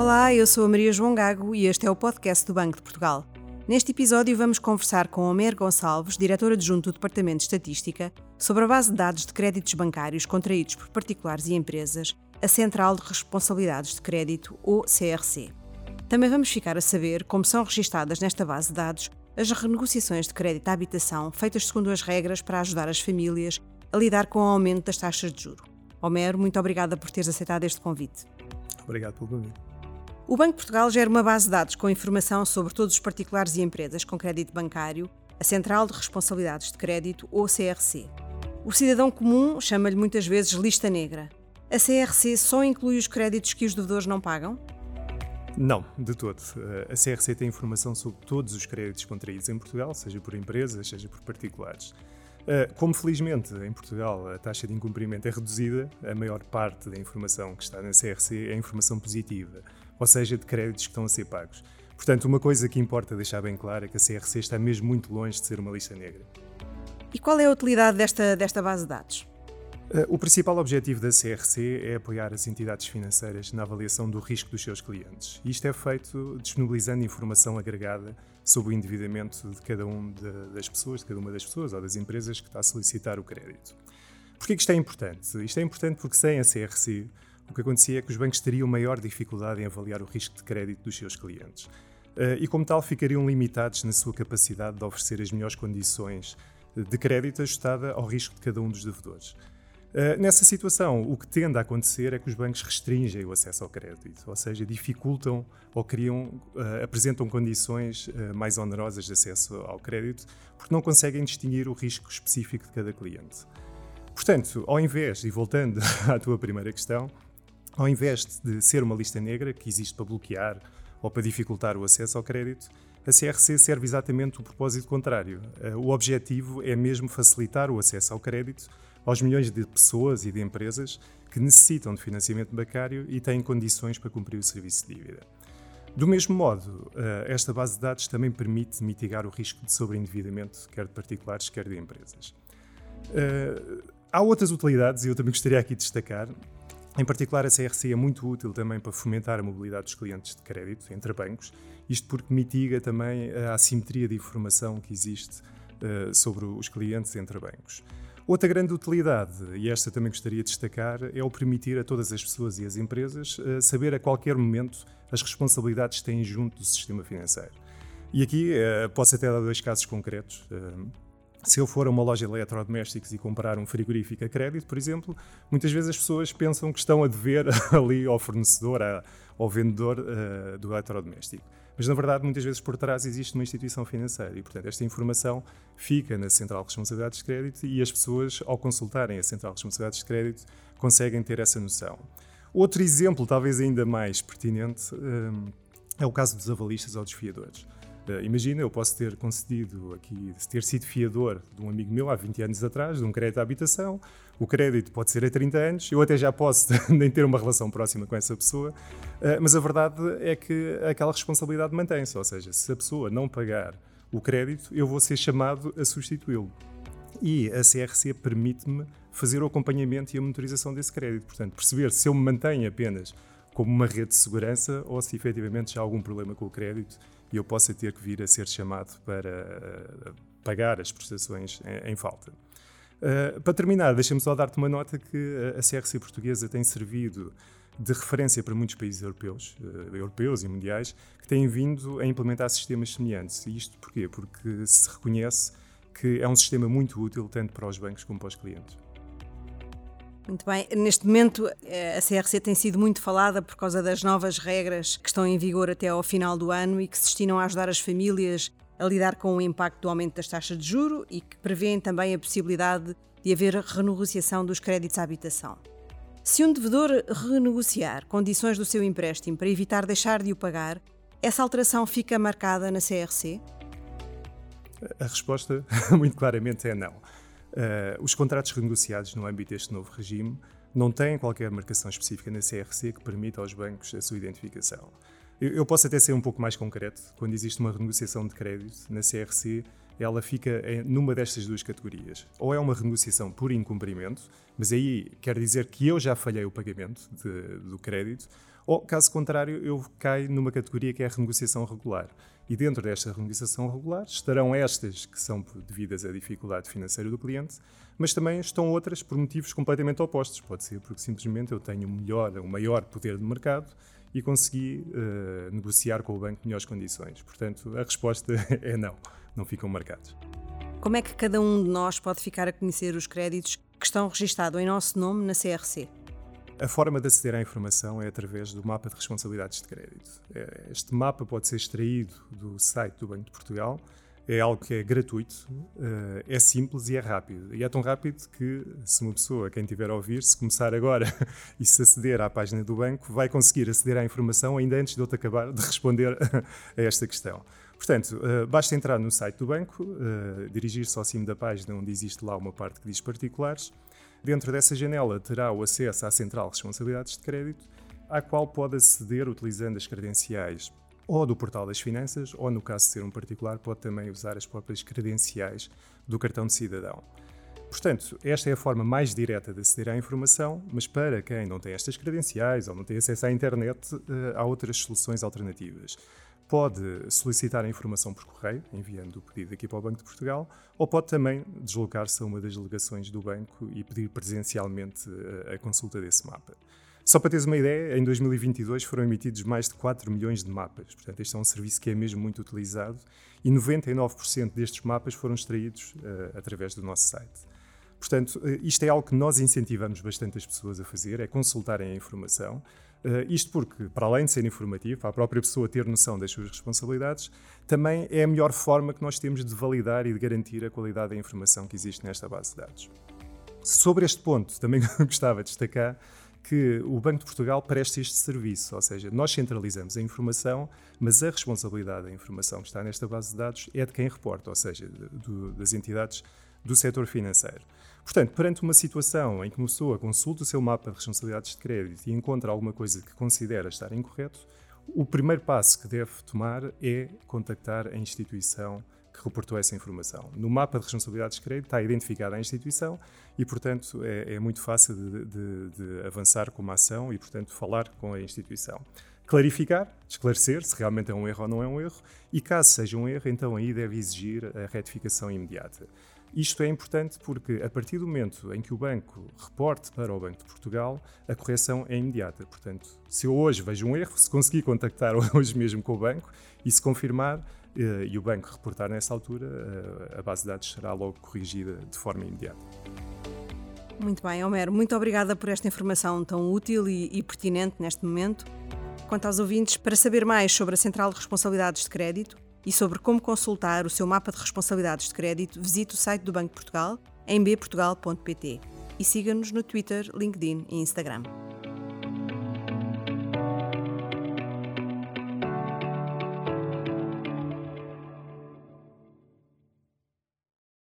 Olá, eu sou a Maria João Gago e este é o podcast do Banco de Portugal. Neste episódio vamos conversar com Homer Gonçalves, diretor adjunto do Departamento de Estatística, sobre a base de dados de créditos bancários contraídos por particulares e empresas, a Central de Responsabilidades de Crédito, ou CRC. Também vamos ficar a saber como são registadas nesta base de dados as renegociações de crédito à habitação feitas segundo as regras para ajudar as famílias a lidar com o aumento das taxas de juro. Homero, muito obrigada por teres aceitado este convite. Obrigado pelo convite. O Banco de Portugal gera uma base de dados com informação sobre todos os particulares e empresas com crédito bancário, a Central de Responsabilidades de Crédito, ou CRC. O cidadão comum chama-lhe muitas vezes lista negra. A CRC só inclui os créditos que os devedores não pagam? Não, de todo. A CRC tem informação sobre todos os créditos contraídos em Portugal, seja por empresas, seja por particulares. Eh, como felizmente em Portugal a taxa de incumprimento é reduzida, a maior parte da informação que está na CRC é informação positiva, ou seja, de créditos que estão a ser pagos. Portanto, uma coisa que importa deixar bem clara é que a CRC está mesmo muito longe de ser uma lista negra. E qual é a utilidade desta, desta base de dados? Eh, o principal objetivo da CRC é apoiar as entidades financeiras na avaliação do risco dos seus clientes. Isto é feito disponibilizando informação agregada sobre o endividamento de cada uma das pessoas, de cada uma das pessoas ou das empresas que está a solicitar o crédito. Por que isto é importante? Isto é importante porque sem a CRC o que acontecia é que os bancos teriam maior dificuldade em avaliar o risco de crédito dos seus clientes. Eh, e, como tal, ficariam limitados na sua capacidade de oferecer as melhores condições de crédito ajustada ao risco de cada um dos devedores. Uh, nessa situação, o que tende a acontecer é que os bancos restringem o acesso ao crédito, ou seja, dificultam ou criam, uh, apresentam condições mais onerosas de acesso ao crédito, porque não conseguem distinguir o risco específico de cada cliente. Portanto, ao invés, e voltando à tua primeira questão, ao invés de ser uma lista negra que existe para bloquear ou para dificultar o acesso ao crédito, a CRC serve exatamente o propósito contrário. O objetivo é mesmo facilitar o acesso ao crédito aos milhões de pessoas e de empresas que necessitam de financiamento bancário e têm condições para cumprir o serviço de dívida. Do mesmo modo, eh, esta base de dados também permite mitigar o risco de sobreendividamento, quer de particulares, quer de empresas. Eh, há outras utilidades, e eu também gostaria aqui de destacar. Em particular, a CRC é muito útil também para fomentar a mobilidade dos clientes de crédito entre bancos, isto porque mitiga também a assimetria de informação que existe eh, sobre os clientes entre bancos. Outra grande utilidade, e esta também gostaria de destacar, é o permitir a todas as pessoas e as empresas uh, saber a qualquer momento as responsabilidades que têm junto do sistema financeiro. E aqui uh, posso até dar dois casos concretos. Uh, se eu for a uma loja de eletrodomésticos e comprar um frigorífico a crédito, por exemplo, muitas vezes as pessoas pensam que estão a dever ali ao fornecedor, ao vendedor uh, do eletrodoméstico. Mas, na verdade, muitas vezes por trás existe uma instituição financeira e, portanto, esta informação fica na Central de Responsabilidades de Crédito e as pessoas, ao consultarem a Central de Responsabilidades de Crédito, conseguem ter essa noção. Outro exemplo, talvez ainda mais pertinente, um, é o caso dos avalistas ou dos fiadores. Uh, imagina, eu posso ter concedido aqui, ter sido fiador de um amigo meu há 20 anos atrás, de um crédito à habitação. O crédito pode ser a 30 anos, eu até já posso nem ter uma relação próxima com essa pessoa, uh, mas a verdade é que aquela responsabilidade mantém-se. Ou seja, se a pessoa não pagar o crédito, eu vou ser chamado a substituí-lo. E a CRC permite-me fazer o acompanhamento e a monitorização desse crédito. Portanto, perceber se eu me mantenho apenas como uma rede de segurança ou se efetivamente já há algum problema com o crédito e eu possa ter que vir a ser chamado para uh, pagar as prestações em, falta. Uh, para terminar, deixa-me só dar-te uma nota que a CRC portuguesa tem servido de referência para muitos países europeus, europeus e mundiais, que têm vindo a implementar sistemas semelhantes. E isto porquê? Porque se reconhece que é um sistema muito útil tanto para os bancos como para os clientes. Muito bem. Neste momento, eh, a CRC tem sido muito falada por causa das novas regras que estão em vigor até ao final do ano e que se destinam a ajudar as famílias a lidar com o impacto do aumento das taxas de juro e que prevêem também a possibilidade de haver renegociação dos créditos à habitação. Se um devedor renegociar condições do seu empréstimo para evitar deixar de o pagar, essa alteração fica marcada na CRC? A resposta, muito claramente, é não. Uh, os contratos renegociados no âmbito deste novo regime não têm qualquer marcação específica na CRC que permita aos bancos a sua identificação. Eu posso até ser um pouco mais concreto. Quando existe uma renegociação de crédito na CRC, ela fica numa destas duas categorias. Ou é uma renegociação por incumprimento, mas aí quer dizer que eu já falhei o pagamento de, do crédito, ou, caso contrário, eu caio numa categoria que é a renegociação regular. E dentro desta renegociação regular estarão estas que são devidas à dificuldade financeira do cliente, mas também estão outras por motivos completamente opostos. Pode ser porque simplesmente eu tenho melhor, um maior poder de mercado e consegui uh, negociar com o banco melhores condições. Portanto, a resposta é não, não ficam marcados. Como é que cada um de nós pode ficar a conhecer os créditos que estão registados em nosso nome na CRC? A forma de aceder à informação é através do mapa de responsabilidades de crédito. É, este mapa pode ser extraído do site do Banco de Portugal é algo que é gratuito, eh, é simples e é rápido. E é tão rápido que, se uma pessoa, quem tiver a ouvir, se começar agora e se aceder à página do banco, vai conseguir aceder à informação ainda antes de eu te acabar de responder a esta questão. Portanto, eh, basta entrar no site do banco, eh, dirigir-se ao cimo da página onde existe lá uma parte que diz particulares. Dentro dessa janela terá o acesso à central de responsabilidades de crédito, à qual pode aceder utilizando as credenciais ou do portal das finanças, ou no caso de ser um particular, pode também usar as próprias credenciais do cartão de cidadão. Portanto, esta é a forma mais direta de aceder à informação, mas para quem não tem estas credenciais ou não tem acesso à internet, eh, há outras soluções alternativas. Pode solicitar a informação por correio, enviando o pedido aqui para o Banco de Portugal, ou pode também deslocar-se a uma das delegações do banco e pedir presencialmente eh, a consulta desse mapa. Só para teres uma ideia, em 2022 foram emitidos mais de 4 milhões de mapas. Portanto, este é um serviço que é mesmo muito utilizado e 99% destes mapas foram extraídos uh, através do nosso site. Portanto, uh, isto é algo que nós incentivamos bastante as pessoas a fazer, é consultarem a informação. Uh, isto porque, para além de ser informativo, para a própria pessoa ter noção das suas responsabilidades, também é a melhor forma que nós temos de validar e de garantir a qualidade da informação que existe nesta base de dados. Sobre este ponto, também gostava de destacar que o Banco de Portugal presta este serviço, ou seja, nós centralizamos a informação, mas a responsabilidade da informação que está nesta base de dados é de quem reporta, ou seja, do, das entidades do setor financeiro. Portanto, perante uma situação em que uma pessoa consulta o seu mapa de responsabilidades de crédito e encontra alguma coisa que considera estar incorreto, o primeiro passo que deve tomar é contactar a instituição que reportou essa informação. No mapa de responsabilidades de crédito está identificada a instituição e, portanto, é, é muito fácil de, de, de, avançar com uma ação e, portanto, falar com a instituição. Clarificar, esclarecer se realmente é um erro ou não é um erro e, caso seja um erro, então aí deve exigir a retificação imediata. Isto é importante porque, a partir do momento em que o banco reporte para o Banco de Portugal, a correção é imediata. Portanto, se eu hoje vejo um erro, se conseguir contactar hoje mesmo com o banco e se confirmar, eh, e o banco reportar nessa altura, eh, a base de dados será logo corrigida de forma imediata. Muito bem, Homero, muito obrigada por esta informação tão útil e, e pertinente neste momento. Quanto aos ouvintes, para saber mais sobre a Central de Responsabilidades de Crédito e sobre como consultar o seu mapa de responsabilidades de crédito, visite o site do Banco Portugal em bportugal.pt e siga-nos no Twitter, LinkedIn e Instagram.